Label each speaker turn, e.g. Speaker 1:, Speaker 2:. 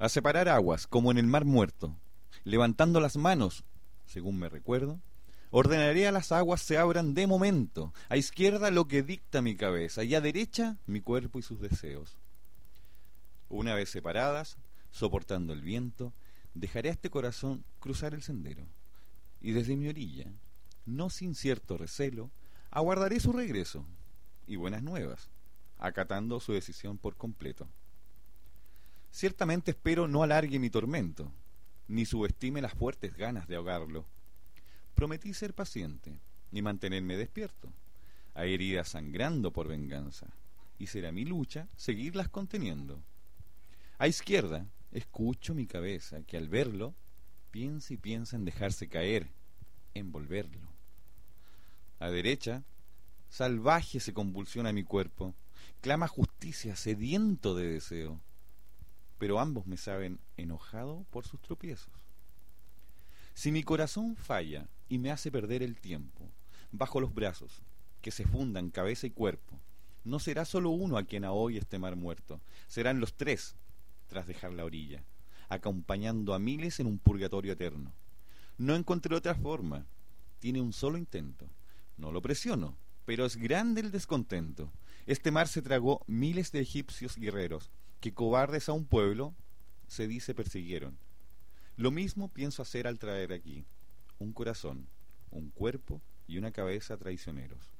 Speaker 1: a separar aguas como en el mar muerto, levantando las manos, según me recuerdo, ordenaré a las aguas se abran de momento, a izquierda lo que dicta mi cabeza y a derecha mi cuerpo y sus deseos. Una vez separadas, soportando el viento, dejaré a este corazón cruzar el sendero, y desde mi orilla, no sin cierto recelo, aguardaré su regreso y buenas nuevas, acatando su decisión por completo. Ciertamente espero no alargue mi tormento, ni subestime las fuertes ganas de ahogarlo. Prometí ser paciente y mantenerme despierto. Hay heridas sangrando por venganza, y será mi lucha seguirlas conteniendo. A izquierda, escucho mi cabeza que al verlo piensa y piensa en dejarse caer, en volverlo. A derecha, salvaje se convulsiona mi cuerpo, clama justicia, sediento de deseo pero ambos me saben enojado por sus tropiezos. Si mi corazón falla y me hace perder el tiempo, bajo los brazos, que se fundan cabeza y cuerpo, no será solo uno a quien ahogue este mar muerto, serán los tres tras dejar la orilla, acompañando a miles en un purgatorio eterno. No encontré otra forma, tiene un solo intento. No lo presiono, pero es grande el descontento. Este mar se tragó miles de egipcios guerreros, que cobardes a un pueblo, se dice, persiguieron. Lo mismo pienso hacer al traer aquí un corazón, un cuerpo y una cabeza traicioneros.